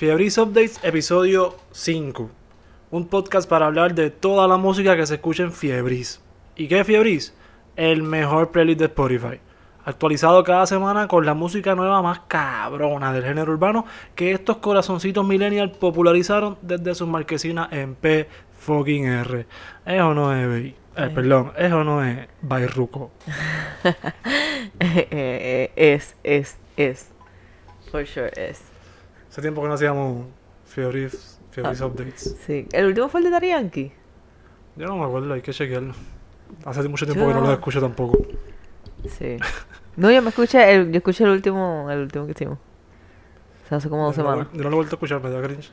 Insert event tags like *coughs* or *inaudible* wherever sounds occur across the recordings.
Fiebris Updates, episodio 5. Un podcast para hablar de toda la música que se escucha en Fiebris. ¿Y qué es Fiebris? El mejor playlist de Spotify. Actualizado cada semana con la música nueva más cabrona del género urbano que estos corazoncitos millennial popularizaron desde sus marquesinas en P fucking R. ¿Es no es, baby? Eh, perdón, ¿es no es Bayruco? Eh, *laughs* es, es, es. For sure, es. Hace tiempo que no hacíamos Fiebris Ah. Updates. Sí. ¿El último fue el de Yankee? Yo no me acuerdo, hay que chequearlo. Hace mucho tiempo que no lo escucho tampoco. Sí. No, yo me escuché, el, yo escuché el último, el último que hicimos. O sea, hace como dos Yo no semanas. Yo no lo he vuelto a escuchar, me da cringe.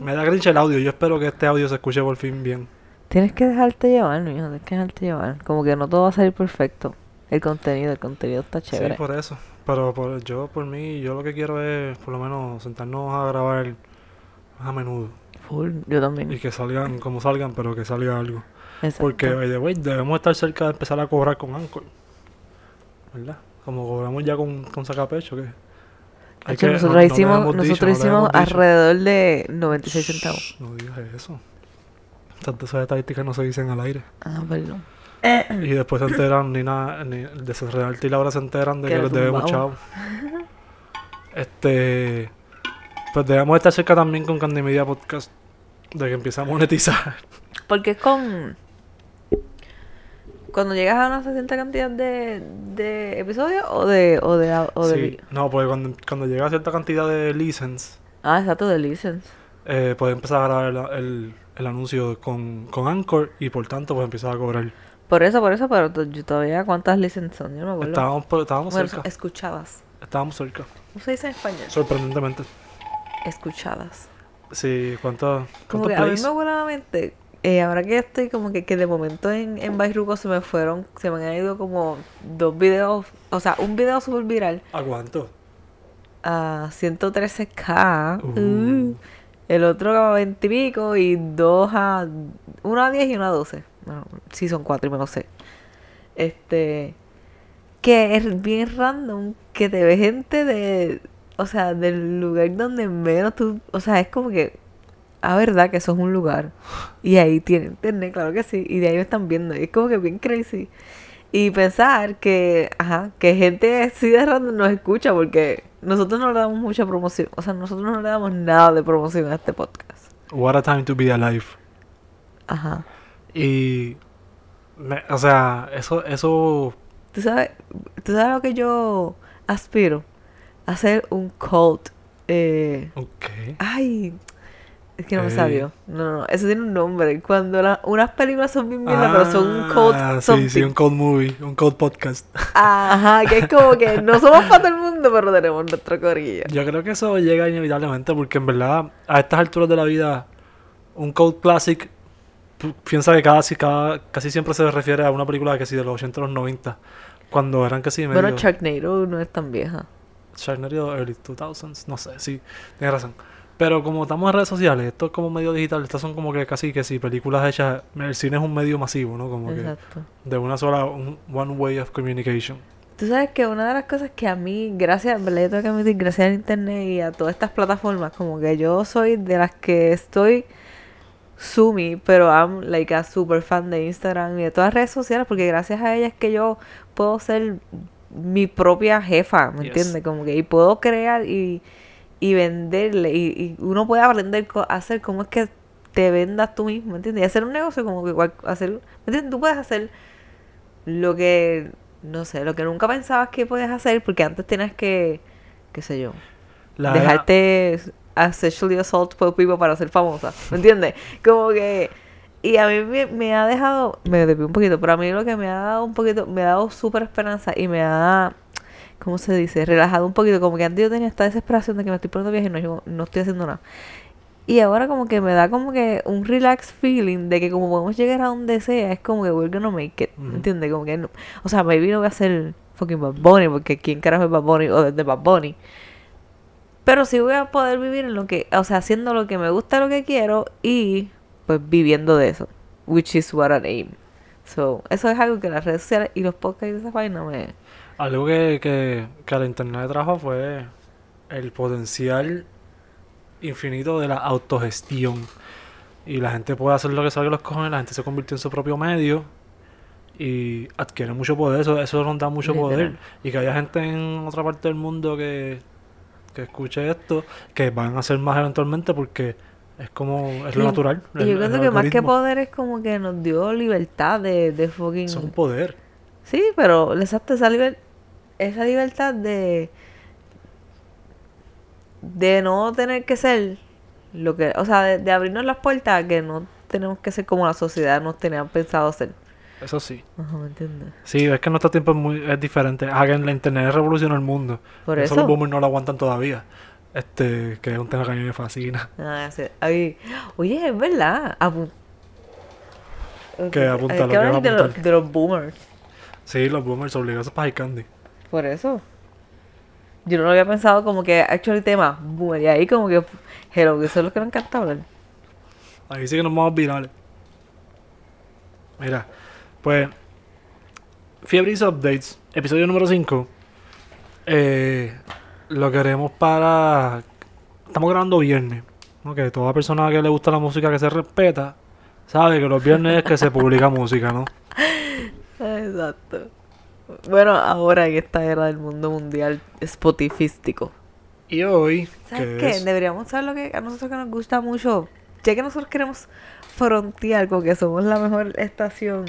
Me da cringe el audio. Yo espero que este audio se escuche por fin bien. Tienes que dejarte llevar, mijo, tienes que dejarte llevar. Como que no todo va a salir perfecto. El contenido, el contenido está chévere. Sí, por eso. Pero por, yo, por mí, yo lo que quiero es por lo menos sentarnos a grabar más a menudo. Full, yo también. Y que salgan como salgan, pero que salga algo. Exacto. Porque, way, debemos estar cerca de empezar a cobrar con Anchor. ¿Verdad? Como cobramos ya con, con sacapecho, que... hay que- nosotros no- hicimos, nosotros hicimos alrededor de 96 centavos. Shh, No digas eso. Tantas esas estadísticas no se dicen al aire. Ah, perdón. Y después se enteran, ni nada, ni Realty y Laura se enteran de Que les debemos chavo. Este. Pues debemos estar cerca también con Candy Media Podcast. De que empiece a monetizar. Porque es con. Cuando llegas a una cierta cantidad de, de episodios o de. O de, o de Sí. No, pues cuando, cuando llega a cierta cantidad de license, Ah, exacto, de license. eh, puedes empezar a grabar el, el, el anuncio con, con Anchor y por tanto, pues empiezas a cobrar. Por eso, por eso, pero yo todavía cuántas licenses son, yo no me acuerdo. Estábamos, estábamos Bueno, cerca. escuchadas. Estábamos cerca. ¿Cómo se dice en español? Sorprendentemente. Escuchadas. Sí, ¿cuántos Como que a mí me la mente, eh, ahora que estoy como que, que de momento en, en Bayruco se me fueron, se me han ido como dos videos, o sea, un video súper viral ¿A cuánto? a 113k, Uh. uh, el otro a 20 y pico y dos a, uno a 10 y uno a 12, bueno, sí son cuatro y me lo sé. Este, que es bien random que te ve gente de, o sea, del lugar donde menos tú, o sea, es como que, a verdad que eso es un lugar. Y ahí tiene internet, claro que sí, y de ahí me están viendo, y es como que bien crazy. Y pensar que, ajá, que gente así de random nos escucha porque nosotros no le damos mucha promoción, o sea, nosotros no le damos nada de promoción a este podcast. What a time to be alive. Ajá. Y. me- o sea, eso, eso. ¿Tú sabes, tú sabes lo que yo aspiro? Hacer un cult. Eh, Ok. ay, es que no me Ey. salió. No, no, no, eso tiene un nombre. Cuando la- unas películas son bien mierda, pero son un cult Ah, sí, something. sí, un cold movie, un cold podcast. Ajá, que es como que no somos para todo el mundo, pero tenemos nuestro corillo. Yo creo que eso llega inevitablemente porque en verdad, a estas alturas de la vida, un cold classic, piensa que casi, cada, casi siempre se refiere a una película que sí de los 80 o los 90, cuando eran casi medio... Bueno, Sharknado no es tan vieja. Sharknado early 2000s, no sé, sí, tienes razón. Pero como estamos en redes sociales, esto es como medio digital, estas son como que casi que sí, películas hechas, el cine es un medio masivo, ¿no? Como que Exacto. de una sola, un- one way of communication. Tú sabes que una de las cosas que a mí, gracias, yo tengo que admitir, gracias al internet y a todas estas plataformas, como que yo soy de las que estoy sumi, pero I'm like a super fan de Instagram y de todas las redes sociales, porque gracias a ellas es que yo puedo ser mi propia jefa, ¿me Yes. entiendes? Como que y puedo crear y, y venderle y, y uno puede aprender a hacer cómo es que te vendas tú mismo, ¿me entiendes? Y hacer un negocio como que hacer, ¿me entiendes? Tú puedes hacer lo que, no sé, lo que nunca pensabas que podías hacer porque antes tenías que, qué sé yo, La dejarte a sexually assault por people para ser famosa, ¿me entiendes? Como que y a mí me, me ha dejado, me desvié un poquito, pero a mí lo que me ha dado un poquito, me ha dado súper esperanza y me ha, ¿cómo se dice? Relajado un poquito, como que antes yo tenía esta desesperación de que me estoy poniendo vieja y no, yo no estoy haciendo nada. Y ahora como que me da como que un relax feeling de que como podemos llegar a donde sea, es como que we're gonna make it. ¿me entiendes? Como que no, o sea, maybe no voy a ser fucking Bad Bunny, porque quién carajo es Bad Bunny o desde Bad Bunny. Pero sí voy a poder vivir en lo que, o sea, haciendo lo que me gusta, lo que quiero y pues viviendo de eso. Which is what I aim. So, eso es algo que las redes sociales y los podcasts de esa vaina me... Algo que, que, que la internet trajo fue el potencial infinito de la autogestión. Y la gente puede hacer lo que salga de los cojones, la gente se convirtió en su propio medio y adquiere mucho poder, eso, eso nos da mucho poder. Y que haya gente en otra parte del mundo que, que escuche esto, que van a ser más eventualmente porque es como, es lo natural. Y el- yo creo que más que poder es como que nos dio libertad de, de fucking... Es un poder. Sí, pero exacto, esa, liber- esa libertad de de no tener que ser lo que, o sea, de, de abrirnos las puertas a que no tenemos que ser como la sociedad nos tenían pensado ser. Eso sí. Ajá, ¿me entiendes? Sí, es que nuestro tiempo es muy es diferente. Hagan la internet revolucionó el mundo. Por eso eso. los boomers no lo aguantan todavía. Este, que es un tema que a mí me fascina. Ah, sí. Ay, oye, es verdad. Apu- Que apunta lo que a de, los, de los boomers. Sí, los boomers obligados para high candy. Por eso. Yo no lo había pensado como que actually tema boomer. Y ahí como que, hello, que eso es lo que me encanta hablar. Ahí sí que nos vamos virales. Mira, pues. Fiebris Updates, episodio número 5. Eh, lo queremos para. Estamos grabando viernes. ¿no? Que toda persona que le gusta la música que se respeta sabe que los viernes es que se publica *laughs* música, ¿no? Exacto. Bueno, ahora en esta era del mundo mundial spotifístico. Y hoy. ¿Sabes qué? es- Deberíamos saber lo que a nosotros que nos gusta mucho. Ya que nosotros queremos frontear con que somos la mejor estación.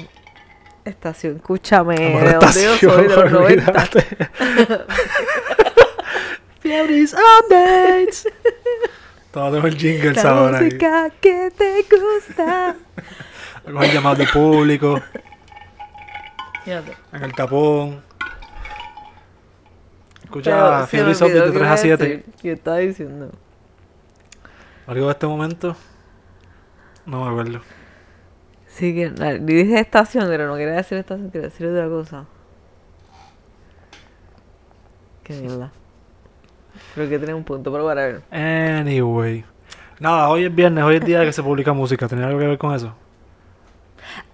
Estación, escúchame, Amor, estación, soy, de los 90. olvídate. Fiebris Updates. Todo tengo el jingle La ahora. ahí. música que te gusta. A coger llamadas de público. Fíjate. En el tapón. Escucha Fiebris Updates de qué 3 a iba a 7. decir. ¿Qué estaba diciendo? Algo de este momento. No me acuerdo. Sí, que la- dije estación, pero no quería decir estación, quería decir otra cosa. Qué mierda. Creo que tenía un punto, pero para ver. Anyway. Nada, hoy es viernes, hoy es día de que se publica *laughs* música. ¿Tenía algo que ver con eso?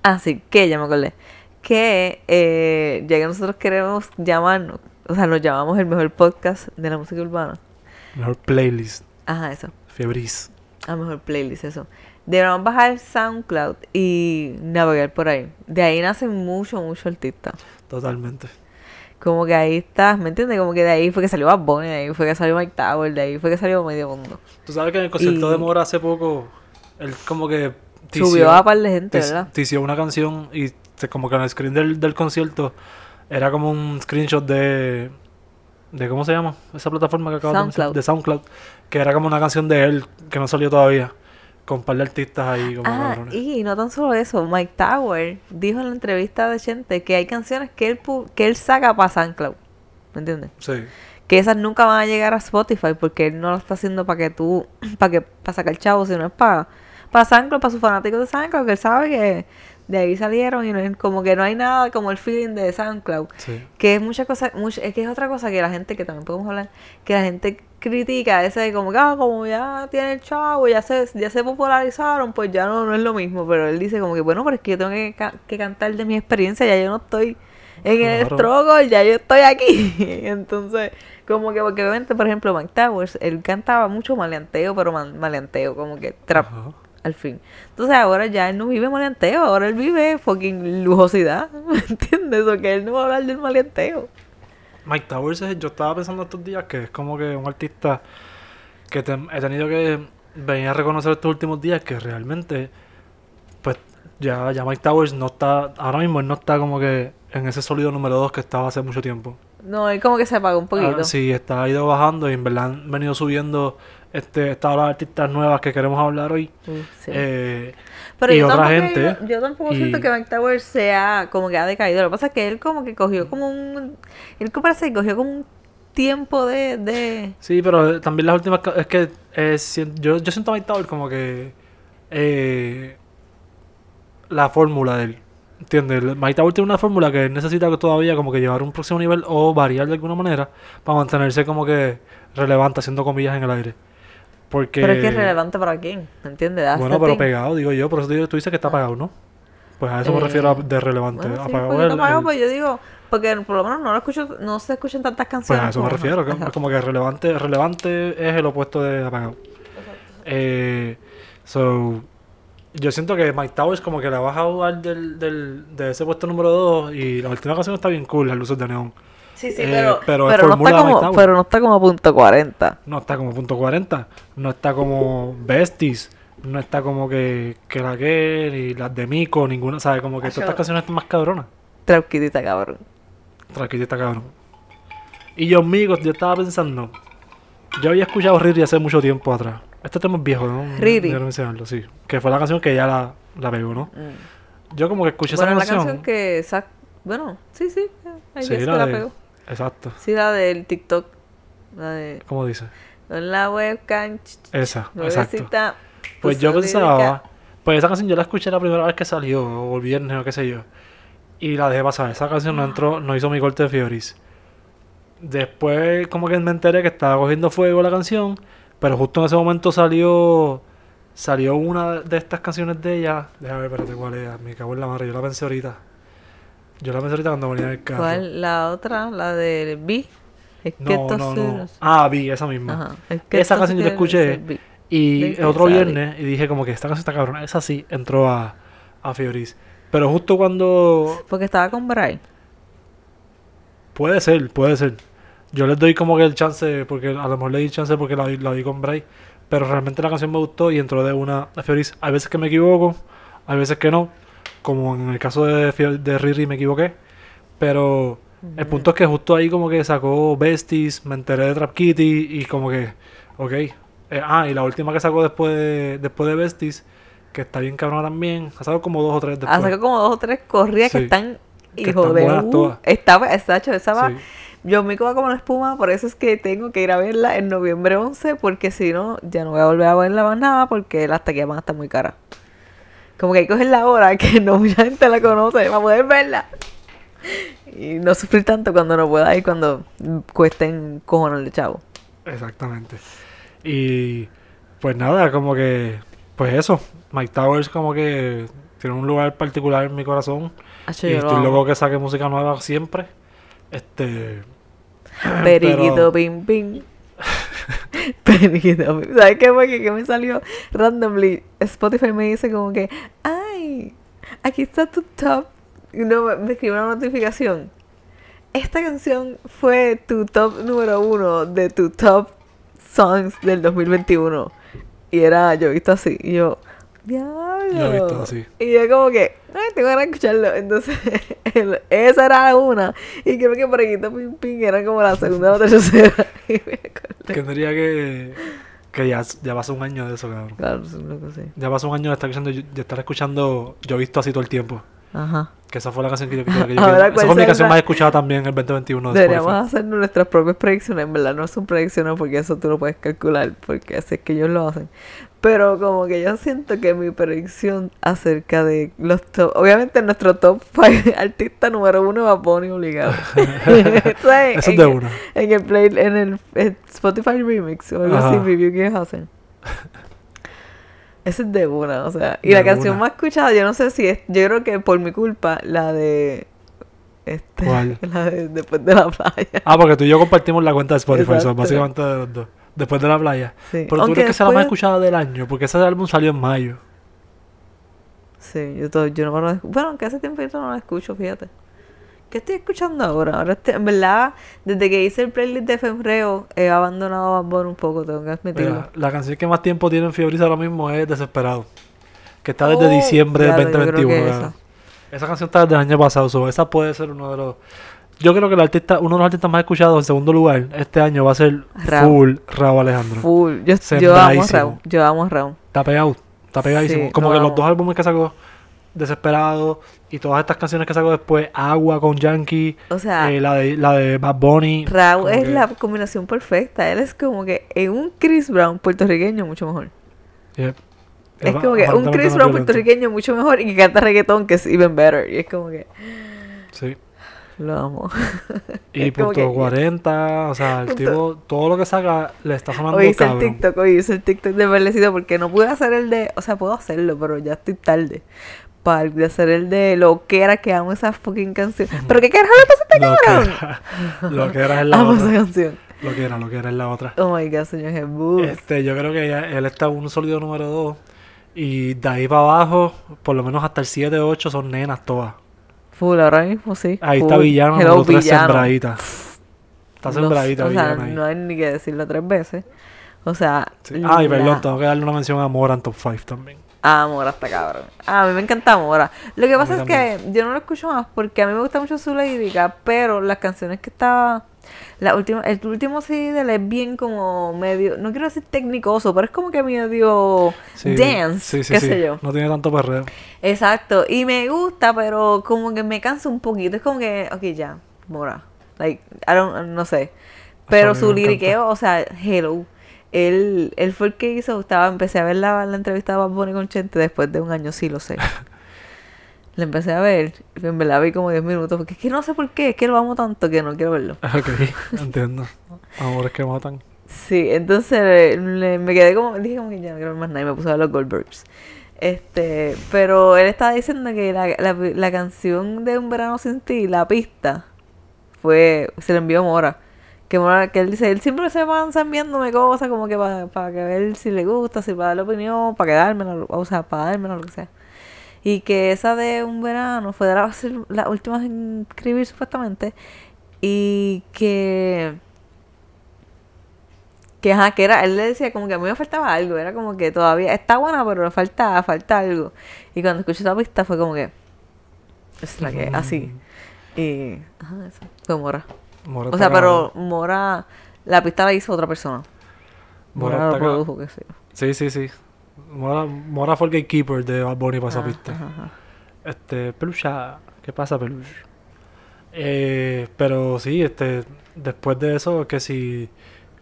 Así que ya me acordé. Que eh, ya que nosotros queremos llamarnos, o sea, nos llamamos el mejor podcast de la música urbana. Mejor playlist. Ajá, eso. Fiebris. A mejor playlist, eso. Deberíamos bajar SoundCloud y navegar por ahí. De ahí nacen mucho, mucho artistas. Totalmente. Como que ahí estás, ¿me entiendes? Como que de ahí fue que salió Bad Bunny, de ahí fue que salió Mike Tower, de ahí fue que salió Medio Mundo. Tú sabes que en el concierto Y- de Mora hace poco, él como que Subió a par de gente, ¿verdad? tició una canción y como que en el screen del, del concierto era como un screenshot de de cómo se llama esa plataforma que acabas de mencionar? SoundCloud. de SoundCloud que era como una canción de él que no salió todavía con un par de artistas ahí como Ah, cabrones. y no tan solo eso, Mike Tower dijo en la entrevista de Chente que hay canciones que él, pu- que él saca para SoundCloud. ¿Me entiendes? sí Que esas nunca van a llegar a Spotify porque él no lo está haciendo para que tú, *clears throat* para que para sacar chavos, sino es para, para SoundCloud, para sus fanáticos de SoundCloud, que él sabe que de ahí salieron y no como que no hay nada como el feeling de SoundCloud. sí Que es mucha cosa, mucha- es que es otra cosa que la gente, que también podemos hablar, que la gente critica ese de como que, ah, como ya tiene el chavo, ya se, ya se popularizaron, pues ya no, no es lo mismo. Pero él dice como que, bueno, pero es que yo tengo que, ca- que cantar de mi experiencia, ya yo no estoy en el struggle, ya yo estoy aquí. *laughs* Entonces, como que, porque obviamente, por ejemplo, Mike Towers, él cantaba mucho maleanteo, pero ma- maleanteo, como que trap Ajá. al fin. Entonces ahora ya él no vive maleanteo, ahora él vive fucking lujosidad, *laughs* ¿me entiendes? O que él no va a hablar del maleanteo. Mike Towers es- yo estaba pensando estos días que es como que un artista que te- he tenido que venir a reconocer estos últimos días que realmente pues ya, ya Mike Towers no está ahora mismo él no está como que en ese sólido número 2 que estaba hace mucho tiempo No, él como que se apagó un poquito. Ah, sí está ido bajando y en verdad han venido subiendo este estas las artistas nuevas que queremos hablar hoy sí. Eh, Pero y yo otra tampoco, gente, yo, yo tampoco y- siento que Mike Towers sea como que ha decaído. Lo que pasa es que él como que cogió como un... Él como parece que cogió como un tiempo de... de... Sí, pero también las últimas... Es que eh, yo, yo siento a Mike Tower como que... eh, la fórmula de él. ¿Entiendes? Mike Tower tiene una fórmula que él necesita que todavía como que llevar a un próximo nivel o variar de alguna manera para mantenerse como que relevante, haciendo comillas en el aire. Porque... Pero es que es relevante para quién, ¿me entiendes? That's Bueno, pero thing. pegado, digo yo. Por eso digo- tú dices que está pagado, ¿no? Pues a eso me Eh, refiero a de relevante. Bueno, sí, el- apagado, el- pues yo digo... Porque por lo menos no lo escucho, no se escuchan tantas Pues canciones. a eso me refiero. que- Ajá. como que relevante, relevante es el opuesto de apagado. Eh, so, yo siento que Mike Towers como que la baja a jugar del, del, de ese puesto número 2 y la última canción está bien cool, las luces de neón. Sí, sí, Eh, pero, pero pero, no está como, pero no está como a punto 40. No está como punto 40, no está como Besties, no está como que, que la que y las de Miko, ninguna, ¿sabes? Como que todas estas canciones están más cabronas. Trapquitita, cabrón. Tranquilo, está cabrón. Y yo, amigos, yo estaba pensando. Yo había escuchado Riri hace mucho tiempo atrás. Este tema es viejo, ¿no? Riri. Quiero mencionarlo, sí. Que fue la canción que ya la, la pegó, ¿no? Mm. Yo como que escuché Bueno, esa la canción. canción que... sac- Bueno, sí, sí. Ahí Sí, sí, la la de- pegó. Exacto. Sí, la del TikTok. La de... ¿Cómo dice? En la webcam. Esa, exacto. Pues puso yo pensaba. Pues esa canción yo la escuché la primera vez que salió, o el viernes o qué sé yo. Y la dejé pasar. Esa canción no entró, no hizo mi corte de Fioris. Después, como que me enteré que estaba cogiendo fuego la canción. Pero justo en ese momento salió. Salió una de estas canciones de ella. Déjame ver, espérate cuál era. Me cago en la madre. Yo la pensé ahorita. Yo la pensé ahorita cuando venía en el carro. ¿Cuál? La otra, la del B. Es que No, no. Ah, vi, esa misma. Ajá. Es que Esa canción yo la escuché. B. Y el otro viernes, y dije como que esta canción está cabrona. Esa sí entró a, a Fioris. Pero justo cuando. Porque estaba con Bray. Puede ser, puede ser. Yo les doy como que el chance, porque a lo mejor le di chance porque la, la vi con Bray. Pero realmente la canción me gustó y entró de una a Fioris. Hay veces que me equivoco, hay veces que no. Como en el caso de, Riri me equivoqué. Pero el punto es que justo ahí como que sacó Besties, me enteré de Trap Kitty y como que, ok. Eh, ah, y la última que sacó después de, después de Besties, que está bien cabrona también. Ha sacado como dos o tres después. Ha sacado como dos o tres corridas Sí. que están. Que Hijo están de. uh, todas. estaba, hecho, esa va. Sí. Yo me como como la espuma, por eso es que tengo que ir a verla en noviembre 11, porque si no, ya no voy a volver a verla más nada, porque las taquillas van a estar muy caras. Como que hay que cogerla ahora, que no mucha gente la conoce, para poder verla. Y no sufrir tanto cuando no pueda ir, cuando cuesten cojones de chavo. Exactamente. Y pues nada, como que, pues eso, Mike Towers como que tiene un lugar particular en mi corazón. Acho, y estoy loco que saque música nueva siempre. Este, *clears throat* Periquito, pero- pim, pim. *laughs* ¿Sabes qué fue? Que, me salió randomly. Spotify me dice como que, ay, aquí está tu top. Y no, me, escribe una notificación. Esta canción fue tu top número uno de tu top songs del 2021. Y era yo visto así. Y yo, diablo. Yo he visto así. Y yo como que, ay, tengo ganas de escucharlo. Entonces, *laughs* el- esa era una. Y creo que por aquí Pim Pim era como la segunda o la tercera. *laughs* Y me acordé. que tendría que, que ya, ya pasó un año de eso, cabrón. Claro, es cosa así. Ya pasó un año de estar escuchando, de estar escuchando Yo he visto así todo el tiempo. Ajá. Que esa fue la canción que yo, que yo- *laughs* Ahora, Esa ¿cuál fue mi canción más escuchada también el 2021 de Deberíamos hacer nuestras propias predicciones. En verdad, no son predicciones porque eso tú lo puedes calcular, porque así es que ellos lo hacen. Pero como que yo siento que mi predicción acerca de los top, obviamente nuestro top 5 *laughs* artista número uno va a Bonnie obligado. *laughs* Entonces, Eso es de una. En el play, en el eh, Spotify Remix o algo así, review que hacen. Ese es de una, o sea. Y De la canción una. más escuchada, yo no sé si es, yo creo que por mi culpa, la de este, ¿Cuál? *laughs* la de después de la playa. Ah, porque tú y yo compartimos la cuenta de Spotify, Exacto. básicamente de los dos. Después de la playa. Sí. Pero tú crees que sea la más escuchada del año, porque ese álbum salió en mayo. Sí, yo, todo, yo no lo Bueno, aunque hace tiempo yo no la escucho, fíjate. ¿Qué estoy escuchando ahora? Ahora estoy- en verdad, desde que hice el playlist de Febrero, he abandonado a Bad Bunny un poco, tengo que admitirlo. Mira, la canción que más tiempo tiene en Fiebriza ahora mismo es Desesperado. Que está desde Oh, diciembre del diablo, yo creo 2021. que ¿verdad? Esa canción está desde el año pasado. so, esa puede ser uno de los. Yo creo que el artista, uno de los artistas más escuchados en segundo lugar este año va a ser Raúl. Full Raúl Alejandro. Full. Yo, yo amo a. Raúl. Yo amo a Raúl. Está pegado, está pegadísimo. Sí, Como lo que los dos álbumes que sacó, Desesperado, y todas estas canciones que sacó después, Agua con Yankee, O sea, eh, la, de, la de Bad Bunny. Raúl es que- la combinación perfecta. Él es como que en un Chris Brown puertorriqueño mucho mejor. Es como que un Chris Brown violento. puertorriqueño mucho mejor y que canta reggaetón que es even better. Y es como que Sí. Lo amo. Y *laughs* Es punto que- 40, o sea, el Punto- tipo, todo lo que saca le está sonando Hoy hice el cabrón. TikTok, hoy hice el TikTok de verdecito porque no pude hacer el de, o sea, puedo hacerlo, pero ya estoy tarde. Para el hacer el de lo que era que amo esa fucking canción. Pero qué carajo le pasa a este Lo cabrón. que, era, *laughs* lo que era en la Amo esa otra. canción. Lo que era, lo que era es la otra. Oh my god, señor Jesús. Este, yo creo que ya- él está un sólido número 2. Y de ahí para abajo, por lo menos hasta el 7 8 son nenas todas. Full, ahora mismo sí. Ahí está. Villano, Hello, número 3 Villano. sembradita. Está Los- sembradita O sea, Villano ahí. no hay ni que decirlo tres veces. O sea. Sí. Ay, la- perdón, tengo que darle una mención a Mora en top 5 también. Ah, Mora está cabrón. Ah, a mí me encanta Mora. Lo que pasa es que yo no lo escucho más porque a mí me gusta mucho su lírica, pero las canciones que estaba. La última, el último CD de él es bien como medio. No quiero decir tecnicoso, pero es como que medio Sí, dance, sí, sí, qué sé yo. No tiene tanto perreo. Exacto. Y me gusta, pero como que me cansa un poquito. Es como que, ok, ya, Mora. Like, I don't, no sé. Pero su liriqueo, o sea, hello. Él, él fue el que hizo, estaba, empecé a ver la, la entrevista de Bad Bunny con Chente después de un año, sí lo sé. *laughs* La empecé a ver, y en verdad vi como 10 minutos, porque es que no sé por qué, es que lo amo tanto que no quiero verlo. Ok, *laughs* entiendo. Amores que matan. Sí, entonces le- me quedé como, dije como que ya no quiero ver más nada y me puse a ver los Goldbergs. Este, pero él estaba diciendo que la, la, la canción de Un Verano Sin Ti, la pista, fue, se la envió Mora. Que Mora, que él dice, él siempre se va enviándome cosas como que para que ver si le gusta, si para dar la opinión, para quedármela, o sea, para dármela, lo que sea. Y que esa de Un Verano fue de la, la última en escribir supuestamente. Y que que ajá, que era, él le decía como que a mí me faltaba algo, era como que todavía está buena, pero le falta, falta algo. Y cuando escuché esa pista fue como que es la que, así. Y ajá, eso, fue Mora. Mora O sea, pero. Mora, la pista la hizo otra persona. Mora Mora lo produjo, sé yo. Sí, sí, sí. Mora, Mora fue el gatekeeper de Bad Bunny para esa pista. ajá, ajá. Este, Pelucha, ¿qué pasa, Peluche? Eh, pero sí, este, después de eso, que si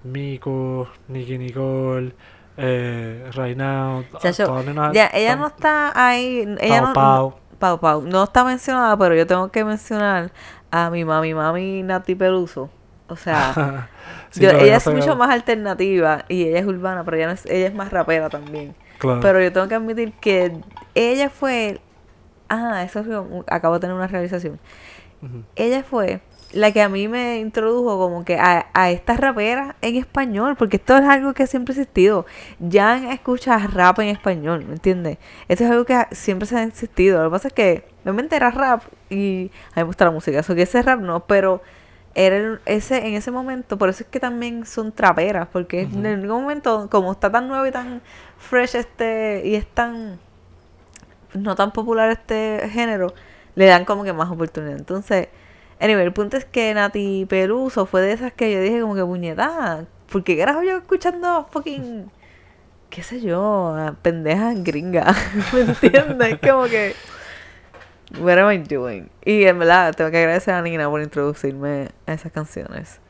Miko, Nicky Nicole, eh, Right Now, Chacho, todas las nenas ya, ella están- no está ahí, ella Pau no, Pau. Pau Pau, no está mencionada, pero yo tengo que mencionar a mi mami, mami Nati Peluso. O sea, *laughs* Sí, Yo- pero ella es mucho más alternativa y ella es urbana, pero ella, no es, ella es más rapera también. Claro. Pero yo tengo que admitir que ella fue... Ah, eso es lo- acabo de tener una realización. Ujú. Ella fue la que a mí me introdujo como que a, a estas raperas en español, porque esto es algo que siempre ha existido. Jan escucha rap en español, ¿me entiendes? Esto es algo que siempre se ha existido. Lo que pasa es que realmente era rap y a mí me gusta la música, eso que ese rap no, pero era el- ese en ese momento, por eso es que también son traperas, porque en algún momento, como está tan nuevo y tan fresh este, y es tan no tan popular este género, le dan como que más oportunidad. Entonces, anyway, el punto es que Nati Peluso fue de esas que yo dije como que puñeta, ¿por qué carajo yo escuchando fucking qué sé yo, pendejas gringas? *laughs* ¿Me entiendes? Como que What am I doing? Y en verdad tengo que agradecer a Nina por introducirme a esas canciones.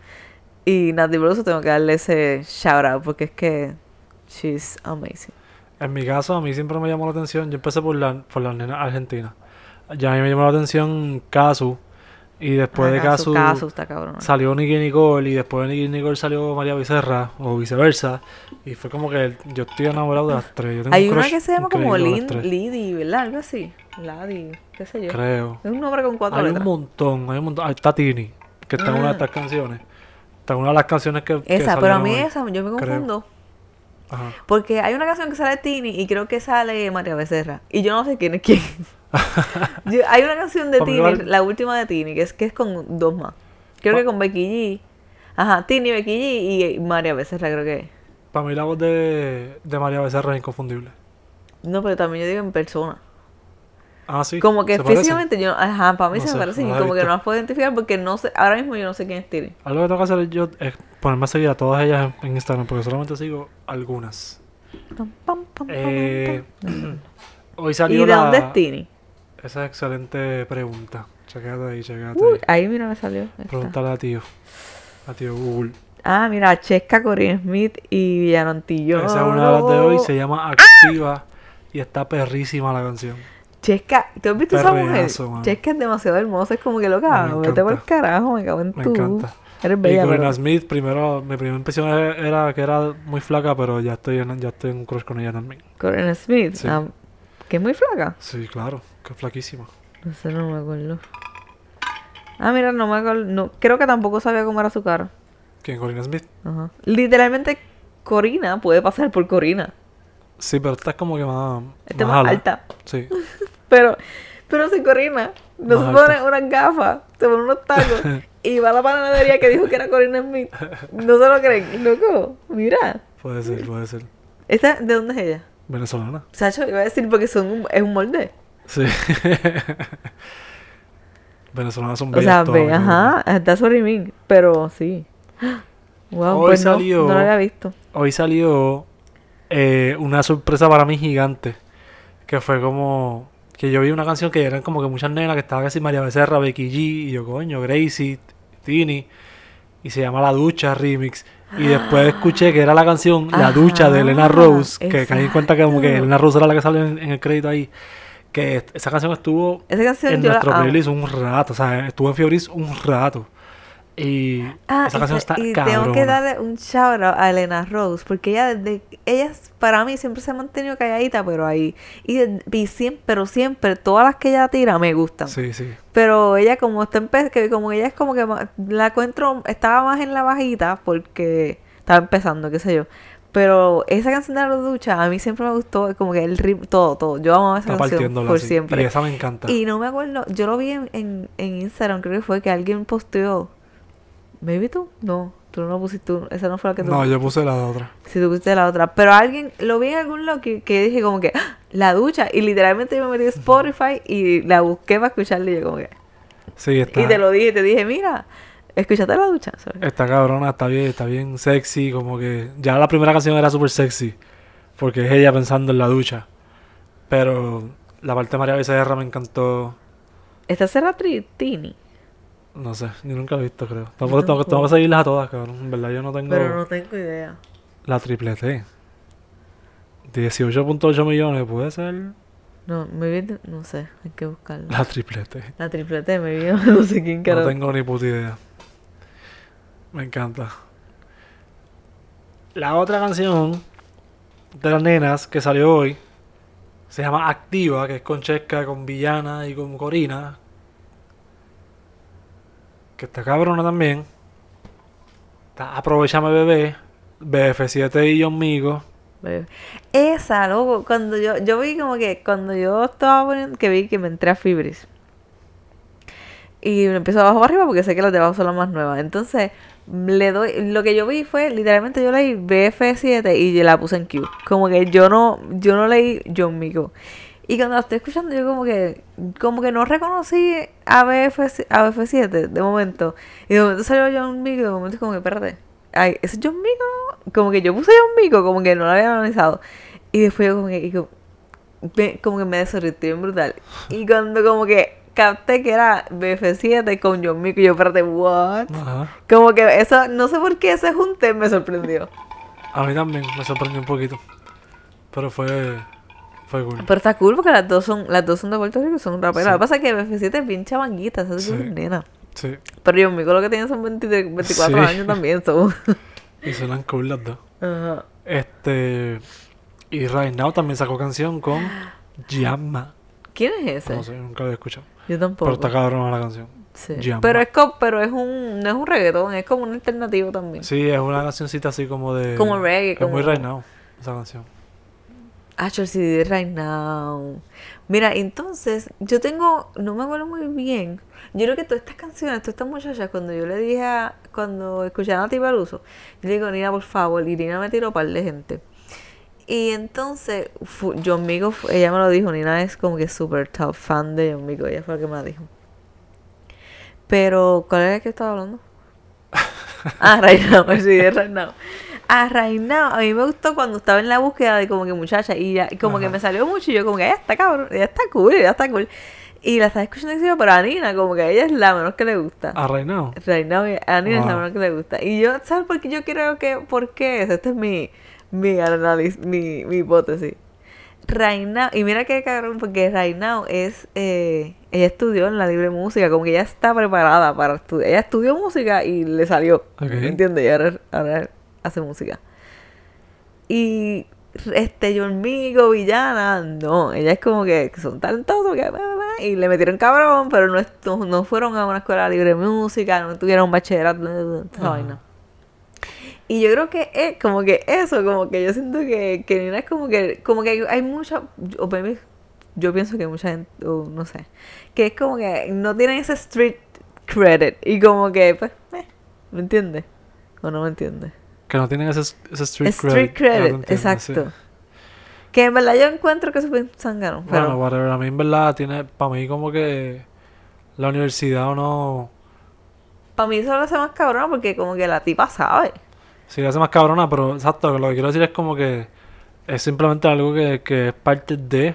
Y Nati Peluso tengo que darle ese shout out porque es que she's amazing. En mi caso, a mí siempre me llamó la atención. Yo empecé por la, por las nenas argentinas. Ya a mí me llamó la atención Casu. Y después de Casu, Casu está cabrón. salió Nicky Nicole. Y después de Nicky Nicole salió María Becerra. O viceversa. Y fue como que yo estoy enamorado de las tres. Yo tengo Hay un una que se llama como Lin. Lidi, ¿verdad? Algo así. Ladi, qué sé yo. Creo. Es un nombre con cuatro Hay un letras. montón. Hay un montón. Ahí está Tini. Que está en una de estas canciones. Está en una de las canciones que. que Esa, pero a mí hoy. esa, yo me confundo. Ajá. Porque hay una canción que sale de Tini y creo que sale María Becerra. Y yo no sé quién es quién. *laughs* Yo- hay una canción de Tini, vale- la última de Tini, que es, que es con dos más. Creo Pa- que con Becky G. Ajá, Tini, Becky G y María Becerra, creo que. Para mí la voz de, de María Becerra es inconfundible. No, pero también yo digo en persona. Ah, sí. Como que físicamente yo, ajá, para mí No se me parece. no y como que no las puedo identificar porque no sé, ahora mismo yo no sé quién es Tini. Algo que tengo que hacer yo es ponerme a seguir a todas ellas en, Instagram, porque solamente sigo algunas. Pam, pam, pam, pam, Eh, *clears throat* hoy ¿Y salió de la... dónde es Tini? Esa es excelente pregunta. Chequéate ahí, Uy, ahí. ahí mira me salió. Pregúntale a tío. A tío Google. Ah, mira, Chesca, Corinne Smith y Villano Antillón. Esa es una de las de hoy. Se llama Activa. Y está perrísima la canción. Chesca, ¿tú has visto esa mujer? Chesca es demasiado hermosa, es como que loca, Me vete por el carajo, me cago en Me encanta. Eres Y bella, Corinna pero... Smith, primero, mi primera impresión era, que era muy flaca, pero ya estoy en, ya estoy en un crush con ella también. Corinne Smith, Sí. ah, que es muy flaca. Sí, claro, que flaquísima. No sé, no me acuerdo. Ah, mira, no me acuerdo, no, creo que tampoco sabía cómo era su cara. ¿Quién? Corina Smith. Ajá. Literalmente, Corina puede pasar por Corina. Sí, pero esta es como que más. Esta es más alta. Sí. *laughs* Pero, pero si Corina no Más se pone alta. unas gafas, se pone unos tacos *laughs* y va a la panadería que dijo que era Corina Smith, no se lo creen, loco. Mira, Puede ser, puede ser. ¿esta de dónde es ella? Venezolana. Sacho, iba a decir porque son un- es un molde. Sí. *laughs* Venezolanas son O bellas sea, todas, ve, ¿no? ajá, está Sorimín, pero sí. *gasps* Wow, Hoy pues no, salió- no lo había visto. Hoy salió eh, una sorpresa para mí gigante. Que fue como. Que yo vi una canción que eran como que muchas nenas que estaba casi María Becerra, Becky G, y yo, coño, Gracie, Tini. Y se llama La Ducha Remix. Y después escuché que era la canción La Ducha de Elena Rose. Que caí en cuenta que como que. Elena Rose era la que sale en, en el crédito ahí. Que esa canción estuvo Esa canción en nuestro playlist un rato. O sea, estuvo en Fiebris un rato. Y Ah, esa canción está y cabrona. tengo que darle un shout out a Elena Rose, porque ella desde ella para mí siempre se ha mantenido calladita, pero ahí y, y siempre, pero siempre todas las que ella tira me gustan. Sí, sí. Pero ella como está que como ella es como que la encuentro estaba más en la bajita porque estaba empezando, qué sé yo. Pero esa canción de la ducha a mí siempre me gustó, como que el ritmo, todo, todo. Yo amaba esa Está canción por así. siempre. Y esa me encanta. Y no me acuerdo, yo lo vi en, en, en Instagram, creo que fue que alguien posteó. ¿Maybe tú? No, tú no pusiste, tú- esa no fue la que tú. No, yo puse la de otra. Si tú pusiste la otra. Pero alguien, lo vi en algún lado que, que dije como que, ¡Ah! la ducha. Y literalmente yo me metí a Spotify y la busqué para escucharla y yo como que. Sí, está. Y te lo dije, te dije, mira, escúchate la ducha. Está cabrona, está bien, está bien sexy. Como que. Ya la primera canción era súper sexy. Porque es ella pensando en la ducha. Pero la parte de María Becerra me encantó. Esta será tri- Tini. No sé, yo nunca he visto, creo. Tampoco, tengo, tengo que seguirlas a todas, cabrón. En verdad, yo no tengo Pero no tengo idea. la triple T. 18.8 millones, puede ser No, me vi, no sé, hay que buscarla. la triple T. La triplete me vio, *laughs* no sé quién No carajo. tengo ni puta idea. Me encanta. La otra canción de las nenas que salió hoy se llama Activa, que es con Chesca, con Villana y con Corina. Que está cabrona también. Está Aprovechame Bebé, BF7 y John Migo. Esa, loco, cuando yo, yo vi como que cuando yo estaba poniendo, que vi que me entré a Fibris. Y me empezó abajo para arriba porque sé que las de abajo son las más nuevas. Entonces, le doy, lo que yo vi fue, literalmente yo leí BF7 y la puse en Q. Como que yo no, yo no leí John Mico. Y cuando la estoy escuchando, yo como que, como que no reconocí a, BF, a BF7 de momento. Y de momento salió John Mico y de momento es como que, espérate, ay, ¿ese es John Mico? Como que yo puse John Mico, como que no lo había analizado. Y después yo como que, como, me- como que me desorienté bien brutal. Y cuando como que capté que era BF7 con John Mico, y yo, espérate, what? Ajá. Como que eso, no sé por qué ese junte me sorprendió. A mí también me sorprendió un poquito. Pero fue. Fue cool. Pero está cool porque las dos son, las dos son de Puerto Rico y son raperas. Sí. Lo que pasa es que BF7 es bien chamanguita, esa es Sí. bien nena. Sí. Pero John Mico lo que tiene son 23, 24 Sí. años también, son. *laughs* Y suenan cool las dos. Ajá. Este. Y Right Now también sacó canción con Yama. ¿Quién es ese? No sé, nunca lo he escuchado. Yo tampoco. Pero está cabrona la canción. Sí. Pero es como, pero es un, no es un reggaetón, es como un alternativo también. Sí, es una cancioncita así como de. Como reggae, Es como- muy Right Now, esa canción. Ah, el CD de Right Now. Mira, entonces, yo tengo, no me acuerdo muy bien. Yo creo que todas estas canciones, todas estas muchachas, cuando yo le dije, a- cuando escuchaban a Tiba Luso, yo le digo, Nina, por favor, y Nina me tiró par de gente. Y entonces, fu- John Migo, fu- ella me lo dijo, Nina es como que súper top fan de John Migo, ella fue la que me la dijo. Pero, ¿cuál era el que estaba hablando? *laughs* Ah, Right Now, el CD de Right Now. Ah, Right Now, a mí me gustó cuando estaba en la búsqueda de como que muchacha y ya, como que me salió mucho y yo como que ella está cabrón, ella está cool, ella está cool. Y la estaba escuchando y pero a Nina, como que a ella es la menos que le gusta. Ah, Now. Right Now, a Nina es la Wow. menos que le gusta. Y yo, ¿sabes por qué yo creo que, por qué es? Esta es mi, mi análisis, mi, mi hipótesis. Now, y mira qué cabrón, porque Now es, eh, ella estudió en la libre música, como que ella está preparada para estudiar. Ella estudió música y le salió, Ok. ¿me entiendes? Y ahora, ahora hace música. Y este John Migo, Villana, no, ella es como que, son talentosos que, y le metieron cabrón, pero no, no fueron a una escuela libre de música, no tuvieron bachillerato, Ajá. vaina. Y yo creo que es como que eso, como que yo siento que, que Nina es como que, como que hay mucha, o maybe yo pienso que mucha gente, o no sé, que es como que no tienen ese street credit y como que, pues, eh, ¿me entiendes? ¿O no me entiendes? Que no tienen ese, ese street, Street credit. credit, Ya lo entiendo, exacto. sí. Que en verdad yo encuentro que es un zángano, pero Bueno, whatever. A mí en verdad tiene, para mí como que la universidad o no, para mí eso lo hace más cabrón porque como que la tipa sabe. sí le hace más cabrona, pero exacto, lo que quiero decir es como que es simplemente algo que, que es parte de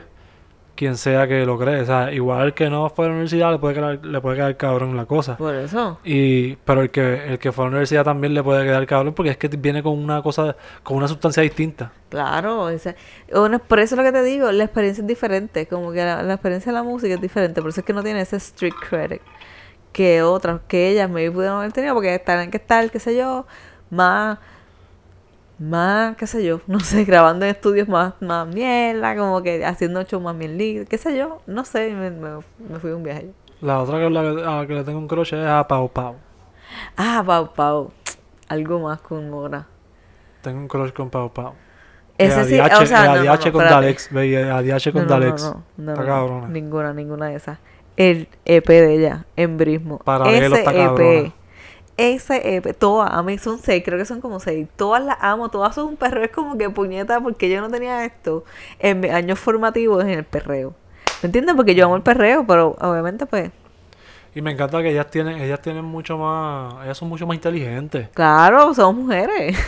quien sea que lo cree. O sea, igual el que no fue a la universidad le puede quedar, le puede quedar cabrón la cosa. Por eso. Y, pero el que, el que fue a la universidad también le puede quedar cabrón porque es que viene con una cosa, con una sustancia distinta. Claro, esa- una- por eso es lo que te digo, la experiencia es diferente, como que la, la experiencia de la música es diferente, por eso es que no tiene ese street credit que otras, que ellas me pudieron haber tenido, porque tienen que estar, qué sé yo, más, más, qué sé yo, *laughs* no sé, grabando en estudios más, más mierda, como que haciendo show más mierda, qué sé yo, no sé, me, me, me fui a un viaje. La otra que, la, a la que le tengo un crush es a Pau Pau. Ah, Pau Pau, algo más con Mora. Tengo un crush con Pau Pau. Ese sí, ADH, o sea, no, no, no, con. Dalex, ve, ADH con No, no, no, Dalex. no, no, Está cabrona. Ninguna, ninguna de esas. El EP de ella, Embrismo. Paralelo Ese EP. Ese EP, todas, a mí son seis, creo que son como seis. Todas las amo, todas son un perreo. Es como que puñeta, porque yo no tenía esto en mis años formativos en el perreo. ¿Me entiendes? Porque yo amo el perreo, pero obviamente, pues, Y me encanta que ellas tienen, ellas tienen mucho más, ellas son mucho más inteligentes. claro, somos mujeres. *laughs*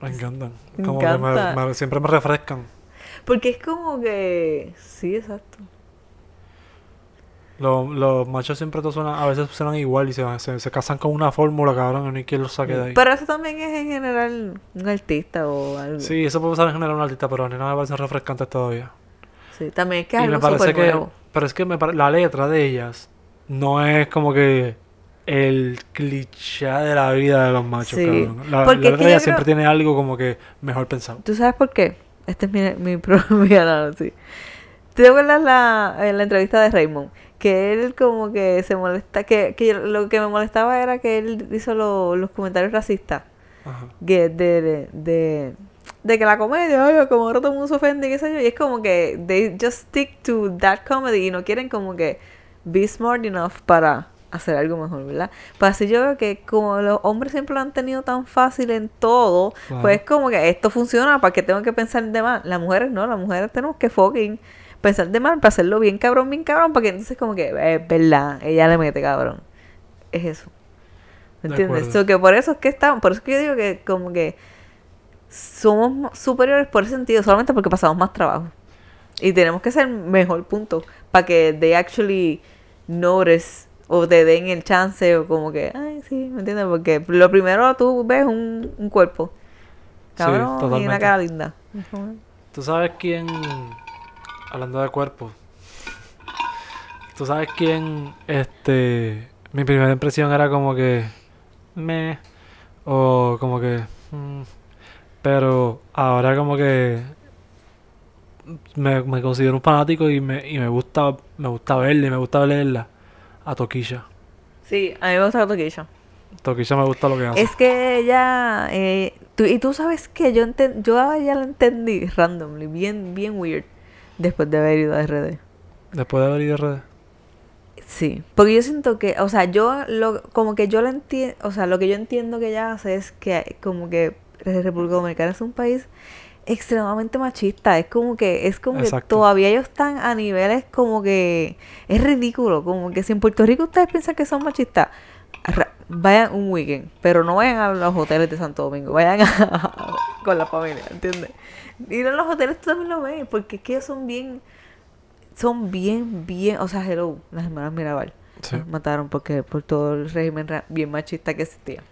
Me encantan. Me Como que me- siempre me refrescan. porque es como que. Sí, exacto. Los, los machos siempre todos suenan, a veces suenan igual y se, se, se casan con una fórmula, cabrón, y no hay quien los saque de ahí. Pero eso también es en general un artista o algo. Sí, eso puede pasar en general en un artista, pero a mí no me parecen refrescantes todavía. Sí, también es que es y me parece que, nuevo. pero es que me la letra de ellas no es como que el cliché de la vida de los machos, Sí, cabrón. La, porque la letra de ellas siempre tiene algo como que mejor pensado. ¿Tú sabes por qué? Este es mi, mi, *laughs* mi análisis. ¿Te acuerdas la, en la entrevista de Raymond? Que él como que se molesta, que, que lo que me molestaba era que él hizo lo- los comentarios racistas. Ajá. Que de, de, de, de que la comedia, ay, como ahora todo el mundo se ofende y qué sé yo. Y es como que they just stick to that comedy y no quieren como que be smart enough para hacer algo mejor, ¿verdad? Pues así yo veo que como los hombres siempre lo han tenido tan fácil en todo, pues como que esto funciona, ¿para qué tengo que pensar de más? Las mujeres no, las mujeres tenemos que fucking pensar de más para hacerlo bien cabrón, bien cabrón, para que entonces como que, es verdad, ella le mete cabrón. Es eso. ¿Me De entiendes? So que por eso es que estamos, por eso es que yo digo que como que somos mo- superiores por ese sentido, solamente porque pasamos más trabajo. Y tenemos que ser mejor punto para que they actually notice o te den el chance o como que, ay, sí, ¿me entiendes? Porque lo primero tú ves un, un cuerpo. Sí, Cabrón, y una cara linda. ¿Tú sabes quién, hablando de cuerpo, tú sabes quién, este, mi primera impresión era como que, me, o como que, mm, pero ahora como que me, me considero un fanático y me, y me gusta, me gusta verla y me gusta leerla a Toquilla. Sí, a mí me gusta la toquilla. Toquilla me gusta lo que hace. Es que ella, eh, tú- y tú sabes que yo enten- yo a ella la entendí randomly, bien, bien weird, después de haber ido a RD. Después de haber ido a RD. Sí, porque yo siento que, o sea, yo lo, como que yo lo entiendo, o sea, lo que yo entiendo que ella hace es que como que República Dominicana es un país extremadamente machista, es como que, es como que todavía ellos están a niveles como que es ridículo, como que si en Puerto Rico ustedes piensan que son machistas, vayan un weekend, pero no vayan a los hoteles de Santo Domingo, vayan a- *laughs* con la familia, ¿entiendes? Ir a los hoteles tú también lo ves, porque es que ellos son bien, son bien, bien, o sea, hello, las hermanas Mirabal. Sí. las mataron porque por todo el régimen bien machista que existía.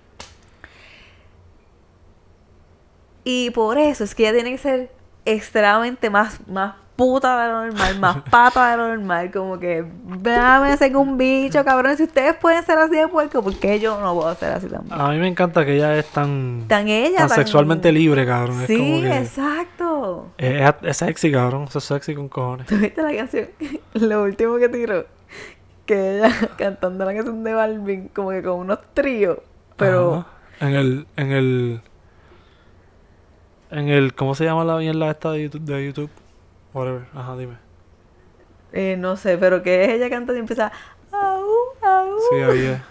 Y por eso es que ella tiene que ser extremadamente más, más puta de lo normal, más pata de lo normal, como que véame con un bicho, cabrón, si ustedes pueden ser así de puerco, ¿por qué yo no puedo ser así también? A mí me encanta que ella es tan, Tan ella, tan tan- sexualmente libre, cabrón. es como Sí, que... exacto. Es, es sexy, cabrón. Eso es sexy con cojones. ¿Tú viste la canción? *laughs* Lo último que tiró. que ella *laughs* cantando la canción de Balvin como que con unos tríos, pero Ajá. En el... En el... En el... ¿Cómo se llama la mierda esta de YouTube? De YouTube? Whatever. Ajá, dime. eh, no sé, pero que es ella cantando y empieza au, au. Sí, había.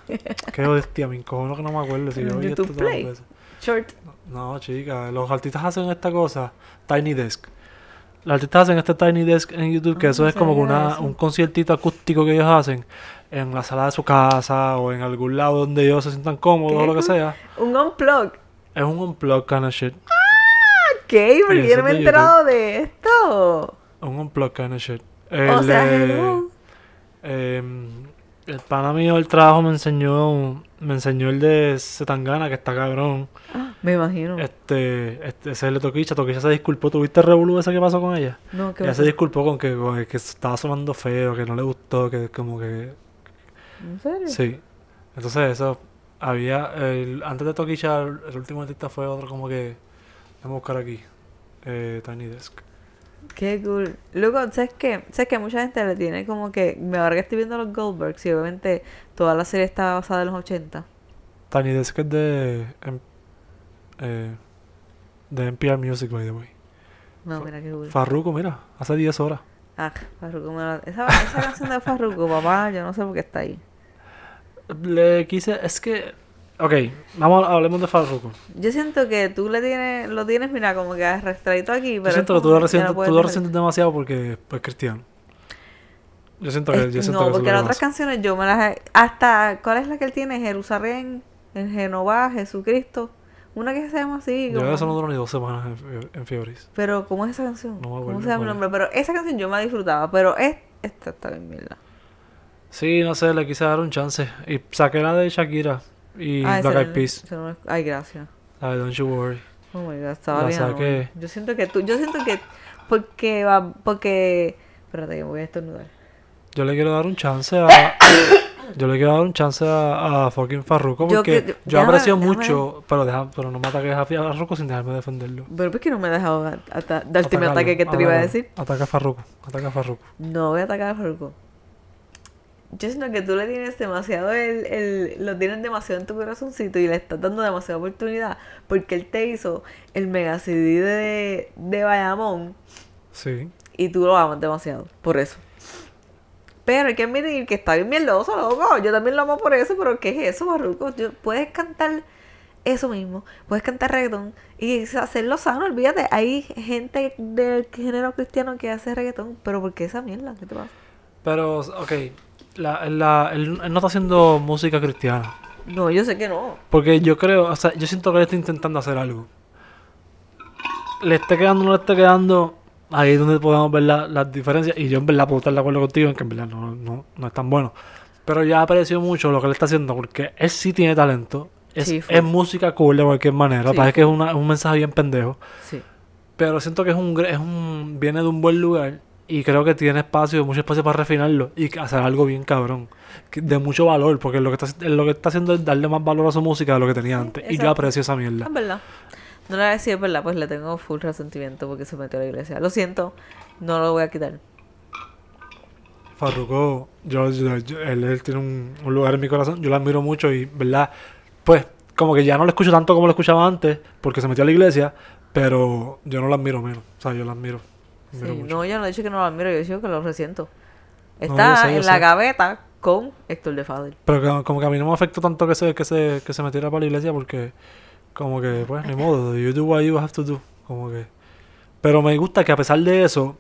Qué hostia, me encojono que no me acuerdo. Si yo esto YouTube Play. Short. No, chica, los artistas hacen esta cosa, Tiny Desk. Los artistas hacen este Tiny Desk en YouTube, que Ah, eso no es como una, eso. un conciertito acústico que ellos hacen en la sala de su casa o en algún lado donde ellos se sientan cómodos o lo que sea. Un unplug. Es un unplug kind of shit. ¿Qué? Yo eso no me he enterado de esto. Un unplug kind of shit. O sea, eh, el pana mío del trabajo me enseñó, me enseñó el de Zetangana, que está cabrón. Me imagino. Este, este, ese es el de Toquicha. Toquicha se disculpó. ¿Tuviste el revolú ese que pasó con ella? No, ¿qué Ella se disculpó con que, con que estaba sonando feo, que no le gustó, que como que... ¿En serio? Sí. Entonces eso, había... el- antes de Toquicha, el último artista fue otro como que... Vamos a buscar aquí. Eh, Tiny Desk. Qué cool. Luego, ¿sabes qué? ¿Sabes que mucha gente le tiene como que... me Ahora que estoy viendo los Goldbergs y obviamente toda la serie está basada en los 80. Tiny Desk es de... em- eh, de NPR Music, by the way. No, mira qué cool. Farruko, mira, hace 10 horas. Ah, Farruko Esa, esa canción de Farruko, papá, yo no sé por qué está ahí. Le quise... Es que... Ok, vamos, hablemos de Farruko. Yo siento que tú le tienes, lo tienes, mira, como que arrastradito aquí, pero Yo es siento que tú lo resientes, tú lo resientes demasiado porque pues cristiano. Yo siento que, Es- yo siento no, que porque es las otras canciones yo me las. Hasta, ¿cuál es la que él tiene? Jerusalén, en Jehová, Jesucristo. Una que se llama así. Yo como- eso no duró ni dos semanas en, en Fiebris. Pero, ¿cómo es esa canción? No me ¿Cómo acuerdo se llama el es. nombre? Pero esa canción yo me la disfrutaba. Pero es, esta está bien mierda. Sí, no sé, le quise dar un chance. Y saqué la de Shakira y Ah, Black Eyed Peas. no es- Ay, gracias. La de Don't You Worry. Oh my god, estaba La bien. saqué. Yo siento que tú, yo siento que porque va, porque espérate que me voy a estornudar. Yo le quiero dar un chance a. *coughs* yo le quiero dar un chance a, a fucking Farruko Yo porque que- yo, déjame- aprecio déjame- mucho. Pero, deja, pero no me ataques a Farruko sin dejarme defenderlo. Pero ¿por qué no me has dejado darte mi ataque que te iba a atácalo. decir? Ataca a Farruko. Ataca a Farruko. No voy a atacar a Farruko. Yo siento que tú le tienes demasiado el, el, lo tienes demasiado en tu corazoncito y le estás dando demasiada oportunidad porque él te hizo el mega CD de, de Bayamón Sí. y tú lo amas demasiado, por eso. Pero hay que admitir que está bien mierdoso, loco. Yo también lo amo por eso, pero ¿qué es eso, Barruco? Puedes cantar eso mismo, puedes cantar reggaetón y hacerlo sano, olvídate. Hay gente del género cristiano que hace reggaetón, pero ¿por qué esa mierda? ¿Qué te pasa? Pero, ok. La, la, él, él no está haciendo música cristiana. No, yo sé que no. Porque yo creo, o sea, yo siento que él está intentando hacer algo. Le esté quedando o no le esté quedando, ahí es donde podemos ver la- las diferencias. Y yo en verdad puedo estar de acuerdo contigo en que en verdad no, no, no es tan bueno. Pero ya aprecio mucho lo que él está haciendo porque él sí tiene talento. Es, Sí, es música cool de cualquier manera. Sí, Parece que es una- un mensaje bien pendejo. Sí. Pero siento que es un, es un viene de un buen lugar y creo que tiene espacio, mucho espacio para refinarlo y hacer algo bien cabrón, de mucho valor, porque lo que está lo que está haciendo es darle más valor a su música de lo que tenía antes y yo aprecio esa mierda. Es verdad. No le voy a decir es verdad, pues le tengo full resentimiento porque se metió a la iglesia. Lo siento, no lo voy a quitar. Farruko, yo, yo- yo- él, él tiene un, un lugar en mi corazón, yo lo admiro mucho y, ¿verdad? Pues, como que ya no lo escucho tanto como lo escuchaba antes, porque se metió a la iglesia, pero yo no lo admiro menos, o sea, yo lo admiro. Sí, no, yo no he dicho que no lo admiro, yo he dicho que lo resiento. yo Está sé, yo en la gaveta con Héctor de Fader. Pero que- como que a mí no me afectó tanto que se, que se, que se metiera para la iglesia porque como que pues ni modo, you do what you have to do, como que pero me gusta que a pesar de eso,